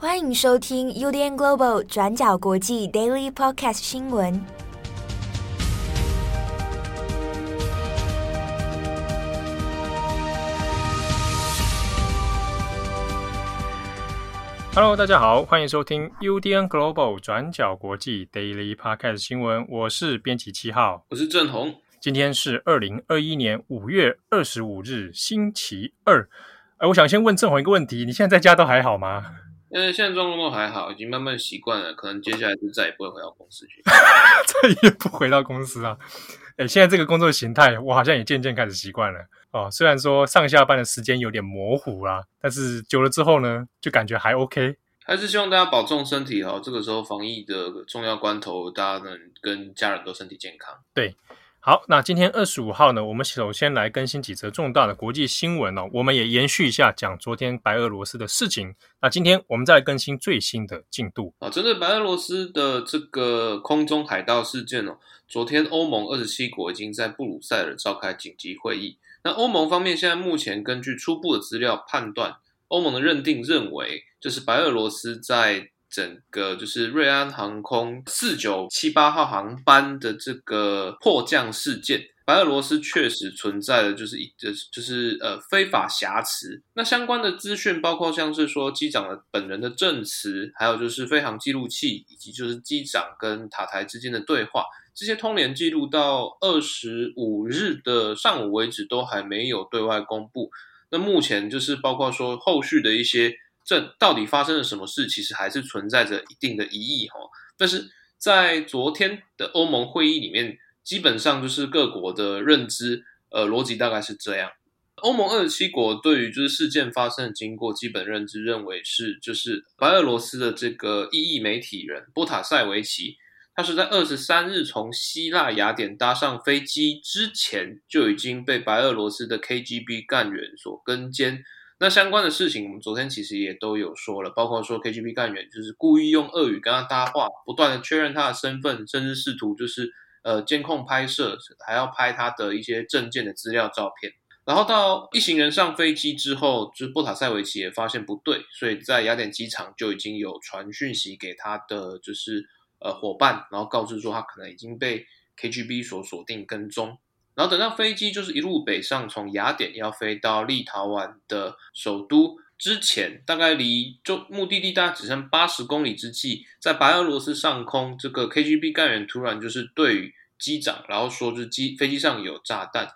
欢迎收听 UDN Global 转角国际 Daily Podcast 新闻。Hello，大家好，欢迎收听 UDN Global 转角国际 Daily Podcast 新闻。我是编辑七号，我是郑红。今天是二零二一年五月二十五日，星期二。哎，我想先问郑红一个问题：你现在在家都还好吗？因为现在状况都还好，已经慢慢习惯了，可能接下来就再也不会回到公司去。再也不回到公司啊！哎，现在这个工作形态，我好像也渐渐开始习惯了哦。虽然说上下班的时间有点模糊啦，但是久了之后呢，就感觉还 OK。还是希望大家保重身体哦。这个时候防疫的重要关头，大家能跟家人都身体健康。对。好，那今天二十五号呢，我们首先来更新几则重大的国际新闻哦。我们也延续一下讲昨天白俄罗斯的事情。那今天我们再更新最新的进度啊。针对白俄罗斯的这个空中海盗事件哦，昨天欧盟二十七国已经在布鲁塞尔召开紧急会议。那欧盟方面现在目前根据初步的资料判断，欧盟的认定认为，就是白俄罗斯在。整个就是瑞安航空四九七八号航班的这个迫降事件，白俄罗斯确实存在的就是一就是就是呃非法挟持。那相关的资讯包括像是说机长的本人的证词，还有就是飞航记录器，以及就是机长跟塔台之间的对话，这些通联记录到二十五日的上午为止都还没有对外公布。那目前就是包括说后续的一些。这到底发生了什么事？其实还是存在着一定的疑义哈。但是在昨天的欧盟会议里面，基本上就是各国的认知，呃，逻辑大概是这样。欧盟二十七国对于就是事件发生的经过，基本认知认为是，就是白俄罗斯的这个异议媒体人波塔塞维奇，他是在二十三日从希腊雅典搭上飞机之前，就已经被白俄罗斯的 KGB 干员所跟监。那相关的事情，我们昨天其实也都有说了，包括说 KGB 干员就是故意用俄语跟他搭话，不断的确认他的身份，甚至试图就是呃监控拍摄，还要拍他的一些证件的资料照片。然后到一行人上飞机之后，就是波塔塞维奇也发现不对，所以在雅典机场就已经有传讯息给他的就是呃伙伴，然后告知说他可能已经被 KGB 所锁定跟踪。然后等到飞机就是一路北上，从雅典要飞到立陶宛的首都之前，大概离就目的地大概只剩八十公里之际，在白俄罗斯上空，这个 KGB 干员突然就是对于机长，然后说就是机飞机上有炸弹。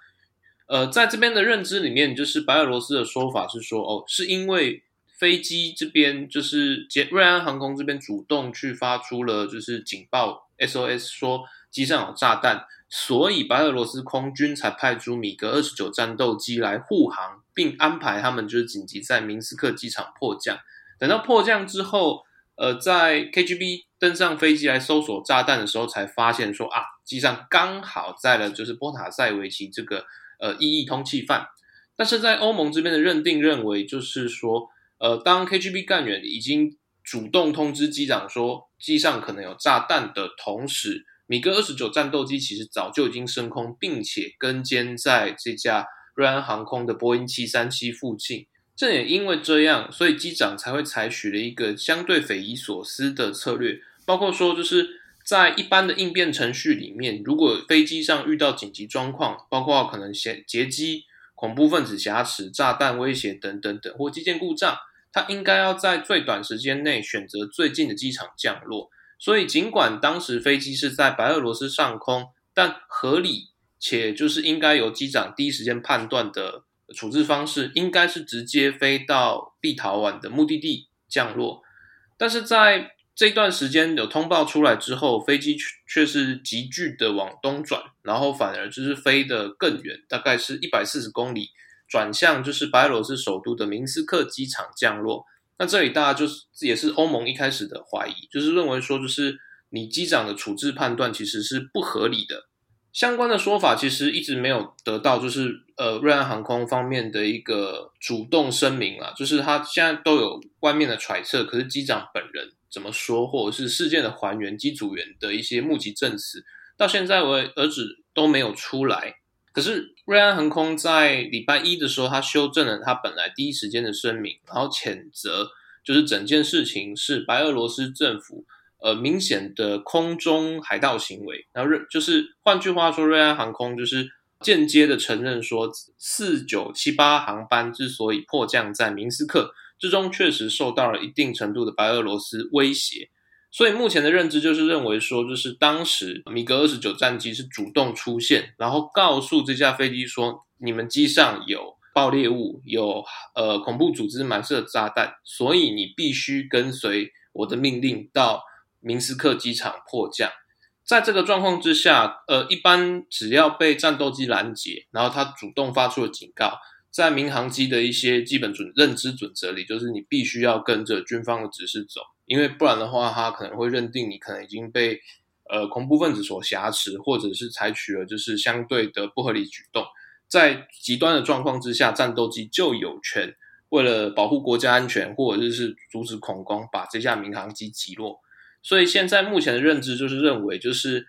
呃，在这边的认知里面，就是白俄罗斯的说法是说，哦，是因为飞机这边就是捷瑞安航空这边主动去发出了就是警报 SOS，说机上有炸弹。所以白俄罗斯空军才派出米格二十九战斗机来护航，并安排他们就是紧急在明斯克机场迫降。等到迫降之后，呃，在 KGB 登上飞机来搜索炸弹的时候，才发现说啊，机上刚好载了就是波塔塞维奇这个呃异议通缉犯。但是在欧盟这边的认定认为，就是说，呃，当 KGB 干员已经主动通知机长说机上可能有炸弹的同时，米格二十九战斗机其实早就已经升空，并且跟监在这架瑞安航空的波音七三七附近。正也因为这样，所以机长才会采取了一个相对匪夷所思的策略，包括说就是在一般的应变程序里面，如果飞机上遇到紧急状况，包括可能劫劫机、恐怖分子挟持、炸弹威胁等等等，或机件故障，它应该要在最短时间内选择最近的机场降落。所以，尽管当时飞机是在白俄罗斯上空，但合理且就是应该由机长第一时间判断的处置方式，应该是直接飞到立陶宛的目的地降落。但是在这段时间有通报出来之后，飞机却却是急剧的往东转，然后反而就是飞得更远，大概是一百四十公里，转向就是白俄罗斯首都的明斯克机场降落。那这里大家就是也是欧盟一开始的怀疑，就是认为说，就是你机长的处置判断其实是不合理的。相关的说法其实一直没有得到，就是呃瑞安航空方面的一个主动声明啊，就是他现在都有外面的揣测，可是机长本人怎么说，或者是事件的还原、机组员的一些目击证词，到现在为止都没有出来。可是，瑞安航空在礼拜一的时候，他修正了他本来第一时间的声明，然后谴责就是整件事情是白俄罗斯政府呃明显的空中海盗行为，然后就是换句话说，瑞安航空就是间接的承认说，四九七八航班之所以迫降在明斯克，之中确实受到了一定程度的白俄罗斯威胁。所以目前的认知就是认为说，就是当时米格二十九战机是主动出现，然后告诉这架飞机说，你们机上有爆裂物，有呃恐怖组织埋设炸弹，所以你必须跟随我的命令到明斯克机场迫降。在这个状况之下，呃，一般只要被战斗机拦截，然后他主动发出了警告，在民航机的一些基本准认知准则里，就是你必须要跟着军方的指示走。因为不然的话，他可能会认定你可能已经被呃恐怖分子所挟持，或者是采取了就是相对的不合理举动。在极端的状况之下，战斗机就有权为了保护国家安全，或者是阻止恐攻，把这架民航机击落。所以现在目前的认知就是认为，就是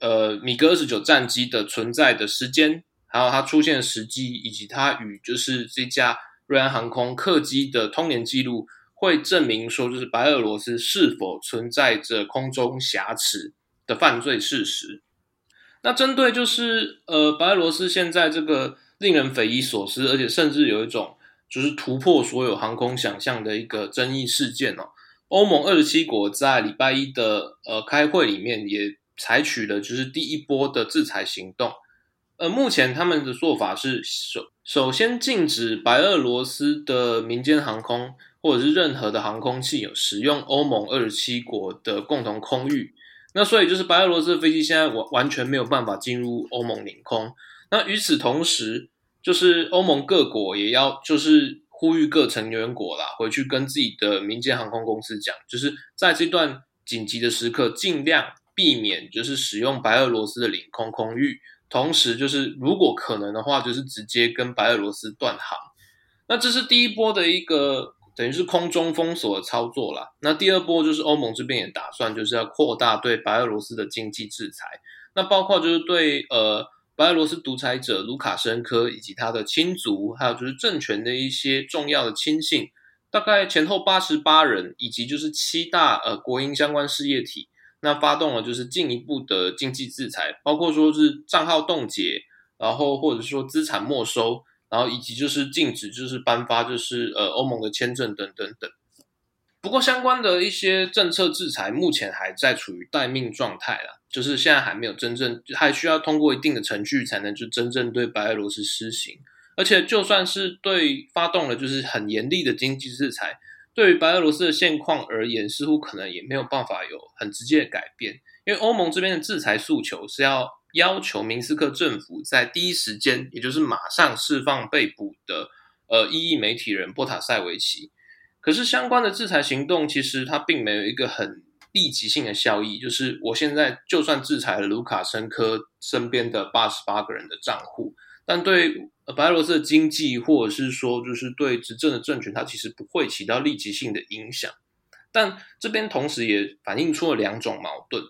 呃米格二十九战机的存在的时间，还有它出现的时机，以及它与就是这架瑞安航空客机的通联记录。会证明说，就是白俄罗斯是否存在着空中挟持的犯罪事实。那针对就是呃白俄罗斯现在这个令人匪夷所思，而且甚至有一种就是突破所有航空想象的一个争议事件哦。欧盟二十七国在礼拜一的呃开会里面也采取了就是第一波的制裁行动。呃，目前他们的做法是首首先禁止白俄罗斯的民间航空。或者是任何的航空器有使用欧盟二十七国的共同空域，那所以就是白俄罗斯的飞机现在完完全没有办法进入欧盟领空。那与此同时，就是欧盟各国也要就是呼吁各成员国啦，回去跟自己的民间航空公司讲，就是在这段紧急的时刻，尽量避免就是使用白俄罗斯的领空空域，同时就是如果可能的话，就是直接跟白俄罗斯断航。那这是第一波的一个。等于是空中封锁的操作啦。那第二波就是欧盟这边也打算就是要扩大对白俄罗斯的经济制裁，那包括就是对呃白俄罗斯独裁者卢卡申科以及他的亲族，还有就是政权的一些重要的亲信，大概前后八十八人，以及就是七大呃国营相关事业体，那发动了就是进一步的经济制裁，包括说是账号冻结，然后或者说资产没收。然后以及就是禁止，就是颁发就是呃欧盟的签证等等等。不过相关的一些政策制裁目前还在处于待命状态啦，就是现在还没有真正，还需要通过一定的程序才能就真正对白俄罗斯施行。而且就算是对发动了就是很严厉的经济制裁，对于白俄罗斯的现况而言，似乎可能也没有办法有很直接的改变，因为欧盟这边的制裁诉求是要。要求明斯克政府在第一时间，也就是马上释放被捕的呃异议媒体人波塔塞维奇。可是相关的制裁行动，其实它并没有一个很立即性的效益。就是我现在就算制裁了卢卡申科身边的八十八个人的账户，但对白俄罗斯的经济，或者是说就是对执政的政权，它其实不会起到立即性的影响。但这边同时也反映出了两种矛盾。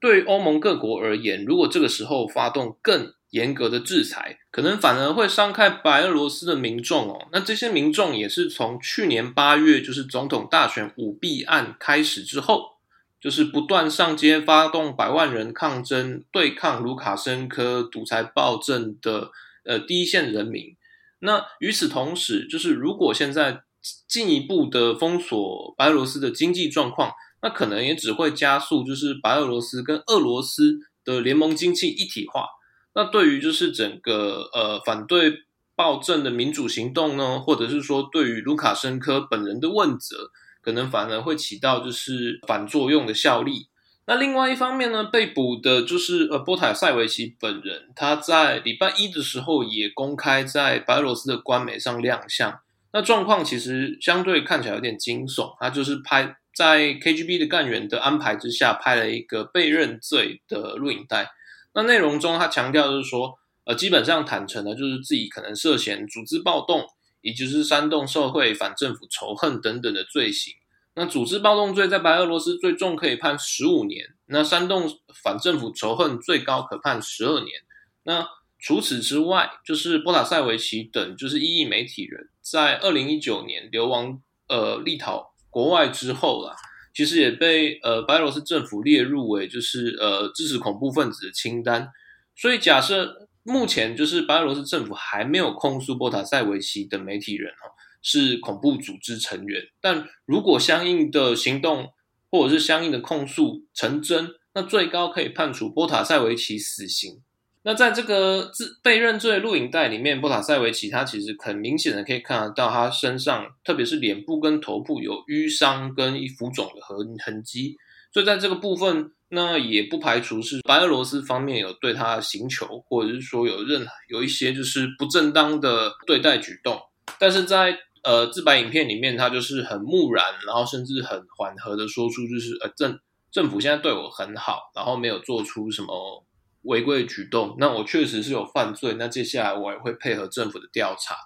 对于欧盟各国而言，如果这个时候发动更严格的制裁，可能反而会伤害白俄罗斯的民众哦。那这些民众也是从去年八月，就是总统大选舞弊案开始之后，就是不断上街发动百万人抗争，对抗卢卡申科独裁暴政的呃第一线人民。那与此同时，就是如果现在进一步的封锁白俄罗斯的经济状况。那可能也只会加速，就是白俄罗斯跟俄罗斯的联盟经济一体化。那对于就是整个呃反对暴政的民主行动呢，或者是说对于卢卡申科本人的问责，可能反而会起到就是反作用的效力。那另外一方面呢，被捕的就是呃波塔塞维奇本人，他在礼拜一的时候也公开在白俄罗斯的官媒上亮相。那状况其实相对看起来有点惊悚，他就是拍。在 KGB 的干员的安排之下，拍了一个被认罪的录影带。那内容中，他强调就是说，呃，基本上坦诚的，就是自己可能涉嫌组织暴动，以及是煽动社会反政府仇恨等等的罪行。那组织暴动罪在白俄罗斯最重可以判十五年，那煽动反政府仇恨最高可判十二年。那除此之外，就是波塔塞维奇等就是异议媒体人，在二零一九年流亡呃立陶。国外之后啦，其实也被呃白俄罗斯政府列入为就是呃支持恐怖分子的清单。所以假设目前就是白俄罗斯政府还没有控诉波塔塞维奇的媒体人哦是恐怖组织成员，但如果相应的行动或者是相应的控诉成真，那最高可以判处波塔塞维奇死刑。那在这个自被认罪录影带里面，波塔塞维奇他其实很明显的可以看得到他身上，特别是脸部跟头部有淤伤跟一浮肿的痕痕迹，所以在这个部分，那也不排除是白俄罗斯方面有对他刑求，或者是说有任有一些就是不正当的对待举动。但是在呃自白影片里面，他就是很木然，然后甚至很缓和的说出，就是呃政政府现在对我很好，然后没有做出什么。违规举动，那我确实是有犯罪。那接下来我也会配合政府的调查。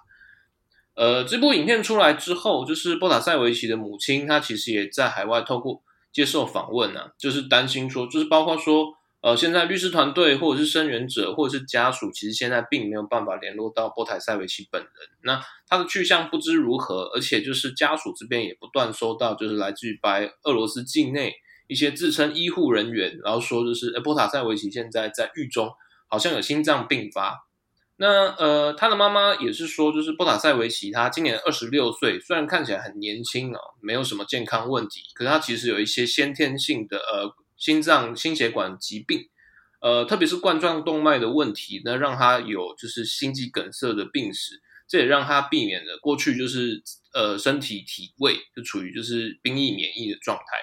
呃，这部影片出来之后，就是波塔塞维奇的母亲，她其实也在海外透过接受访问啊，就是担心说，就是包括说，呃，现在律师团队或者是声援者或者是家属，其实现在并没有办法联络到波塔塞维奇本人。那他的去向不知如何，而且就是家属这边也不断收到，就是来自于白俄罗斯境内。一些自称医护人员，然后说就是，诶，波塔塞维奇现在在狱中，好像有心脏病发。那呃，他的妈妈也是说，就是波塔塞维奇他今年二十六岁，虽然看起来很年轻哦，没有什么健康问题，可是他其实有一些先天性的呃心脏心血管疾病，呃，特别是冠状动脉的问题，那让他有就是心肌梗塞的病史，这也让他避免了过去就是呃身体体位就处于就是兵役免疫的状态。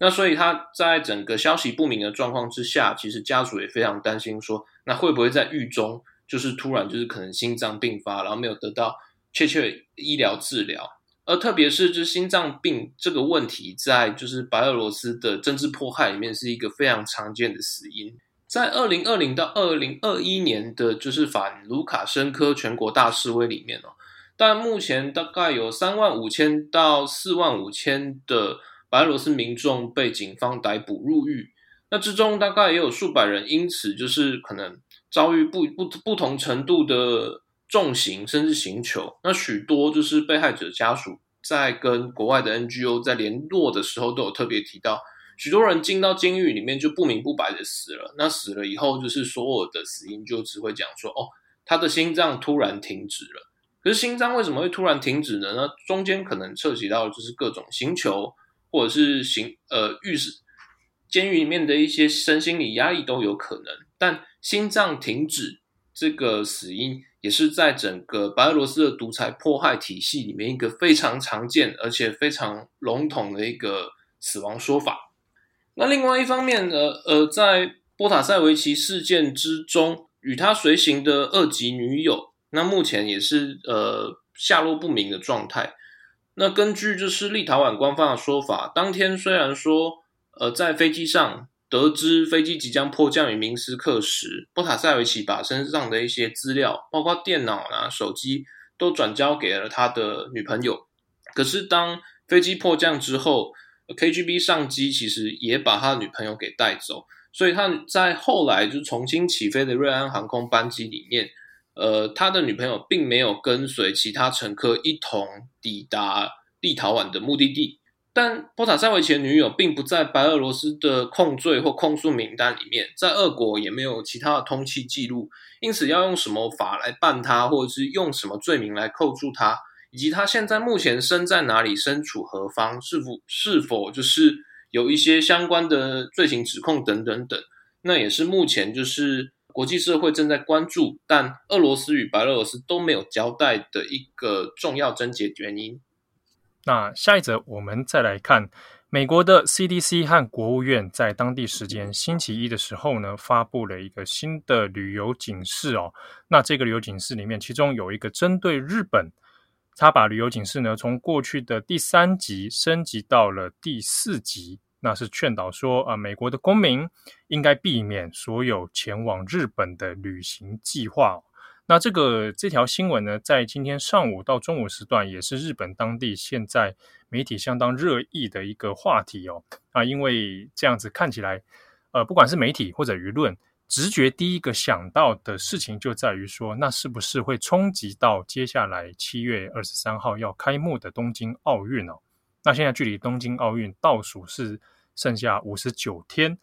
那所以他在整个消息不明的状况之下，其实家属也非常担心，说那会不会在狱中就是突然就是可能心脏病发，然后没有得到确切医疗治疗，而特别是就是心脏病这个问题，在就是白俄罗斯的政治迫害里面是一个非常常见的死因。在二零二零到二零二一年的就是反卢卡申科全国大示威里面哦，但目前大概有三万五千到四万五千的。白俄罗斯民众被警方逮捕入狱，那之中大概也有数百人因此就是可能遭遇不不不同程度的重刑甚至刑求。那许多就是被害者家属在跟国外的 NGO 在联络的时候都有特别提到，许多人进到监狱里面就不明不白的死了。那死了以后就是所有的死因就只会讲说，哦，他的心脏突然停止了。可是心脏为什么会突然停止呢？那中间可能涉及到就是各种刑求。或者是刑呃狱是监狱里面的一些身心理压力都有可能，但心脏停止这个死因也是在整个白俄罗斯的独裁迫害体系里面一个非常常见而且非常笼统的一个死亡说法。那另外一方面呢，呃，在波塔塞维奇事件之中，与他随行的二级女友，那目前也是呃下落不明的状态。那根据就是立陶宛官方的说法，当天虽然说，呃，在飞机上得知飞机即将迫降于明斯克时，波塔塞维奇把身上的一些资料，包括电脑啊、手机，都转交给了他的女朋友。可是当飞机迫降之后，KGB 上机其实也把他女朋友给带走，所以他在后来就重新起飞的瑞安航空班机里面。呃，他的女朋友并没有跟随其他乘客一同抵达立陶宛的目的地，但波塔塞维奇的女友并不在白俄罗斯的控罪或控诉名单里面，在俄国也没有其他的通缉记录，因此要用什么法来办他，或者是用什么罪名来扣住他，以及他现在目前身在哪里、身处何方，是否是否就是有一些相关的罪行指控等等等，那也是目前就是。国际社会正在关注，但俄罗斯与白俄罗斯都没有交代的一个重要症结原因。那下一则，我们再来看美国的 CDC 和国务院在当地时间星期一的时候呢，发布了一个新的旅游警示哦。那这个旅游警示里面，其中有一个针对日本，他把旅游警示呢从过去的第三级升级到了第四级。那是劝导说，啊、呃，美国的公民应该避免所有前往日本的旅行计划。那这个这条新闻呢，在今天上午到中午时段，也是日本当地现在媒体相当热议的一个话题哦。啊，因为这样子看起来，呃，不管是媒体或者舆论，直觉第一个想到的事情就在于说，那是不是会冲击到接下来七月二十三号要开幕的东京奥运哦？那现在距离东京奥运倒数是剩下五十九天。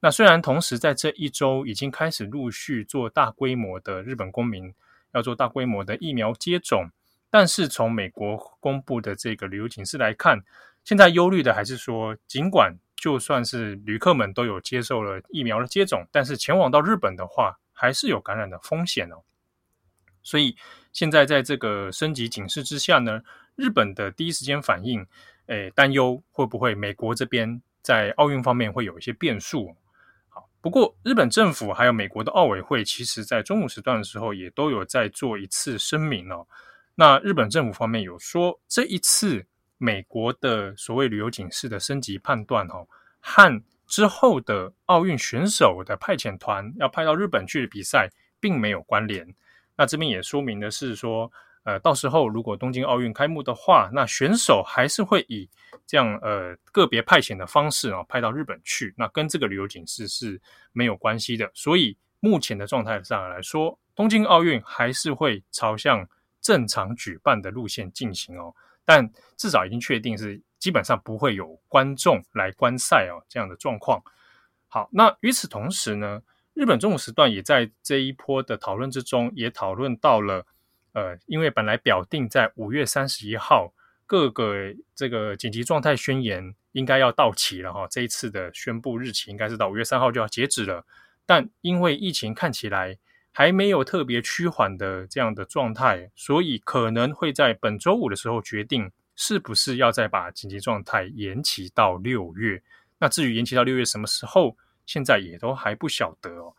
那虽然同时在这一周已经开始陆续做大规模的日本公民要做大规模的疫苗接种，但是从美国公布的这个旅游警示来看，现在忧虑的还是说，尽管就算是旅客们都有接受了疫苗的接种，但是前往到日本的话，还是有感染的风险哦。所以现在在这个升级警示之下呢，日本的第一时间反应，诶，担忧会不会美国这边在奥运方面会有一些变数。好不过，日本政府还有美国的奥委会，其实在中午时段的时候，也都有在做一次声明哦。那日本政府方面有说，这一次美国的所谓旅游警示的升级判断哦，和之后的奥运选手的派遣团要派到日本去的比赛，并没有关联。那这边也说明的是说，呃，到时候如果东京奥运开幕的话，那选手还是会以这样呃个别派遣的方式啊派到日本去，那跟这个旅游警示是没有关系的。所以目前的状态上来说，东京奥运还是会朝向正常举办的路线进行哦。但至少已经确定是基本上不会有观众来观赛哦这样的状况。好，那与此同时呢，日本中午时段也在这一波的讨论之中也讨论到了。呃，因为本来表定在五月三十一号，各个这个紧急状态宣言应该要到期了哈。这一次的宣布日期应该是到五月三号就要截止了，但因为疫情看起来还没有特别趋缓的这样的状态，所以可能会在本周五的时候决定是不是要再把紧急状态延期到六月。那至于延期到六月什么时候，现在也都还不晓得哦。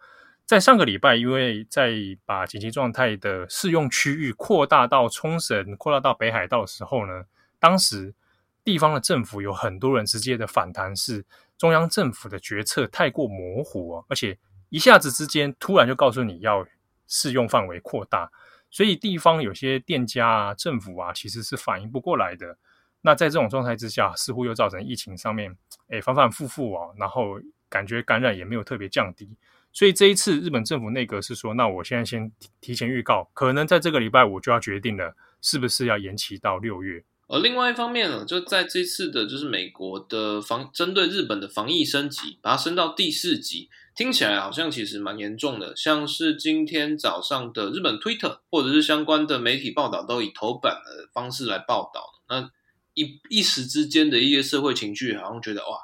在上个礼拜，因为在把紧急状态的适用区域扩大到冲绳、扩大到北海道的时候呢，当时地方的政府有很多人直接的反弹，是中央政府的决策太过模糊哦，而且一下子之间突然就告诉你要适用范围扩大，所以地方有些店家啊、政府啊，其实是反应不过来的。那在这种状态之下，似乎又造成疫情上面诶反反复复哦，然后感觉感染也没有特别降低。所以这一次日本政府内阁是说，那我现在先提前预告，可能在这个礼拜我就要决定了，是不是要延期到六月。而另外一方面呢，就在这次的就是美国的防针对日本的防疫升级，把它升到第四级，听起来好像其实蛮严重的。像是今天早上的日本 Twitter 或者是相关的媒体报道，都以头版的方式来报道。那一一时之间的一些社会情绪，好像觉得哇，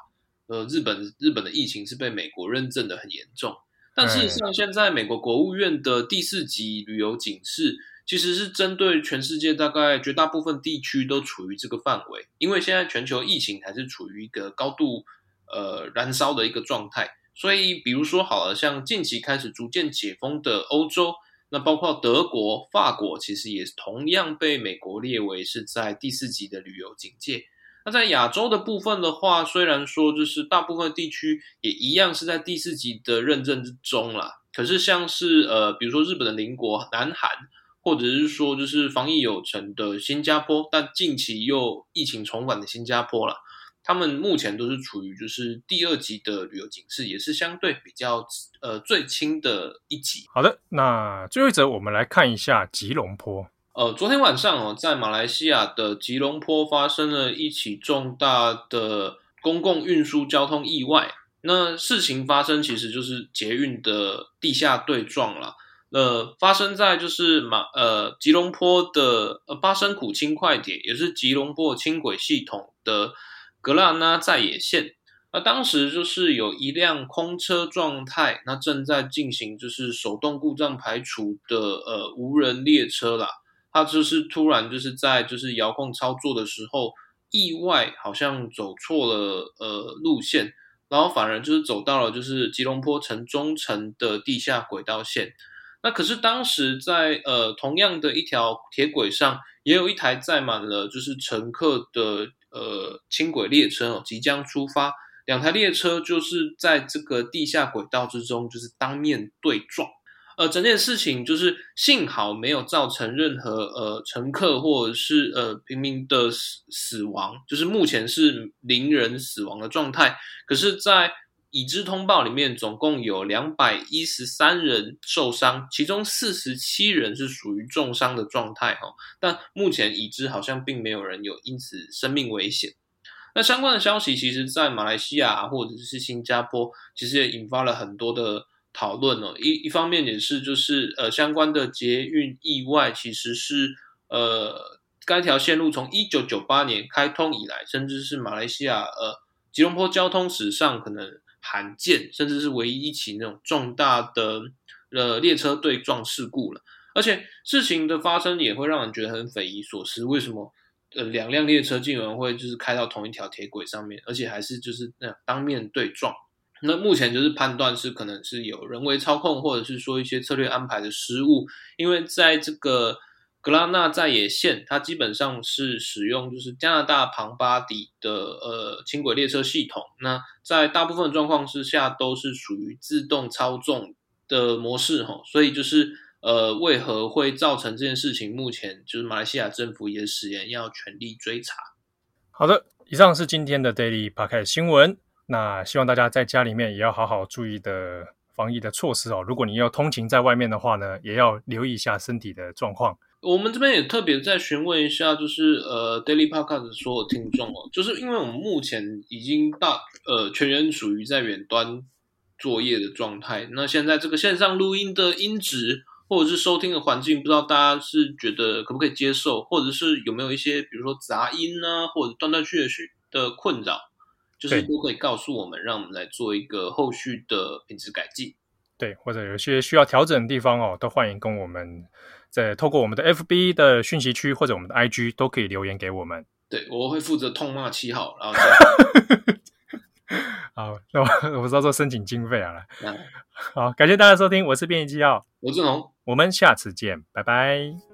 呃，日本日本的疫情是被美国认证的很严重。但事实上，现在美国国务院的第四级旅游警示，其实是针对全世界大概绝大部分地区都处于这个范围，因为现在全球疫情还是处于一个高度呃燃烧的一个状态。所以，比如说好了，像近期开始逐渐解封的欧洲，那包括德国、法国，其实也同样被美国列为是在第四级的旅游警戒。那在亚洲的部分的话，虽然说就是大部分地区也一样是在第四级的认证之中啦，可是像是呃，比如说日本的邻国南韩，或者是说就是防疫有成的新加坡，但近期又疫情重返的新加坡啦，他们目前都是处于就是第二级的旅游警示，也是相对比较呃最轻的一级。好的，那最后一则我们来看一下吉隆坡。呃，昨天晚上哦，在马来西亚的吉隆坡发生了一起重大的公共运输交通意外。那事情发生其实就是捷运的地下对撞了。呃，发生在就是马呃吉隆坡的呃巴生苦轻快铁，也是吉隆坡轻轨系统的格拉纳在野线。那当时就是有一辆空车状态，那正在进行就是手动故障排除的呃无人列车啦。他就是突然就是在就是遥控操作的时候，意外好像走错了呃路线，然后反而就是走到了就是吉隆坡城中城的地下轨道线。那可是当时在呃同样的一条铁轨上，也有一台载满了就是乘客的呃轻轨列车哦，即将出发，两台列车就是在这个地下轨道之中就是当面对撞。呃，整件事情就是幸好没有造成任何呃乘客或者是呃平民的死死亡，就是目前是零人死亡的状态。可是，在已知通报里面，总共有两百一十三人受伤，其中四十七人是属于重伤的状态哈。但目前已知好像并没有人有因此生命危险。那相关的消息，其实，在马来西亚或者是新加坡，其实也引发了很多的讨论哦。一一方面也是，就是呃，相关的捷运意外，其实是呃，该条线路从一九九八年开通以来，甚至是马来西亚呃吉隆坡交通史上可能罕见，甚至是唯一一起那种重大的呃列车对撞事故了。而且事情的发生也会让人觉得很匪夷所思，为什么？呃，两辆列车竟然会就是开到同一条铁轨上面，而且还是就是那样当面对撞。那目前就是判断是可能是有人为操控，或者是说一些策略安排的失误。因为在这个格拉纳在野线，它基本上是使用就是加拿大庞巴迪的呃轻轨列车系统。那在大部分状况之下都是属于自动操纵的模式哈，所以就是。呃，为何会造成这件事情？目前就是马来西亚政府也誓言要全力追查。好的，以上是今天的 Daily Podcast 新闻。那希望大家在家里面也要好好注意的防疫的措施哦。如果你要通勤在外面的话呢，也要留意一下身体的状况。我们这边也特别再询问一下，就是呃 Daily Podcast 所有听众哦，就是因为我们目前已经大呃全员属于在远端作业的状态，那现在这个线上录音的音质。或者是收听的环境，不知道大家是觉得可不可以接受，或者是有没有一些，比如说杂音啊，或者断断续续的困扰，就是都可以告诉我们，让我们来做一个后续的品质改进。对，或者有些需要调整的地方哦，都欢迎跟我们在透过我们的 FB 的讯息区或者我们的 IG 都可以留言给我们。对，我会负责痛骂七号，然后。好，那我我知道说申请经费啊，好，感谢大家收听，我是编辑七号，我是龙，我们下次见，拜拜。